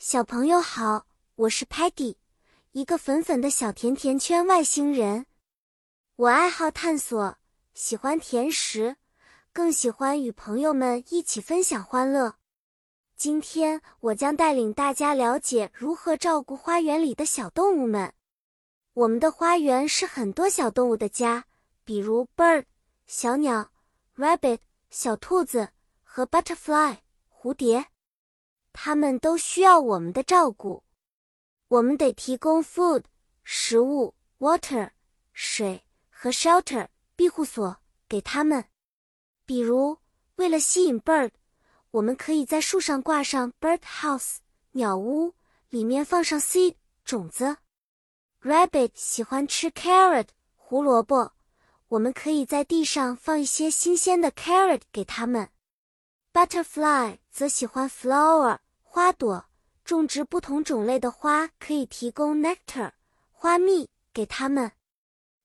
小朋友好，我是 Patty，一个粉粉的小甜甜圈外星人。我爱好探索，喜欢甜食，更喜欢与朋友们一起分享欢乐。今天我将带领大家了解如何照顾花园里的小动物们。我们的花园是很多小动物的家，比如 bird 小鸟、rabbit 小兔子和 butterfly 蝴蝶。它们都需要我们的照顾，我们得提供 food 食物、water 水和 shelter 庇护所给它们。比如，为了吸引 bird，我们可以在树上挂上 bird house 鸟屋，里面放上 seed 种子。rabbit 喜欢吃 carrot 胡萝卜，我们可以在地上放一些新鲜的 carrot 给它们。butterfly 则喜欢 flower。花朵种植不同种类的花，可以提供 nectar 花蜜给它们。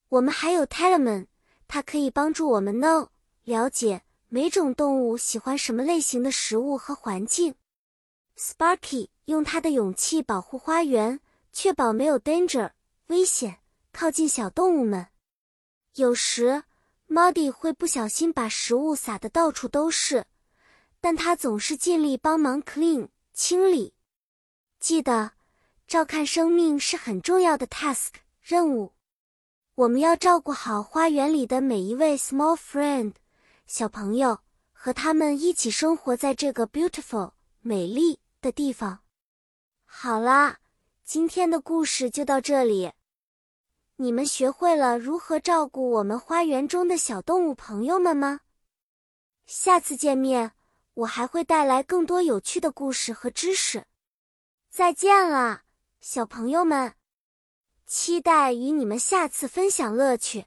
我们还有 Talman，它可以帮助我们 know 了解每种动物喜欢什么类型的食物和环境。Sparky 用他的勇气保护花园，确保没有 danger 危险靠近小动物们。有时 Muddy 会不小心把食物撒得到处都是，但他总是尽力帮忙 clean。清理，记得照看生命是很重要的 task 任务。我们要照顾好花园里的每一位 small friend 小朋友，和他们一起生活在这个 beautiful 美丽的地方。好啦，今天的故事就到这里。你们学会了如何照顾我们花园中的小动物朋友们吗？下次见面。我还会带来更多有趣的故事和知识。再见了，小朋友们！期待与你们下次分享乐趣。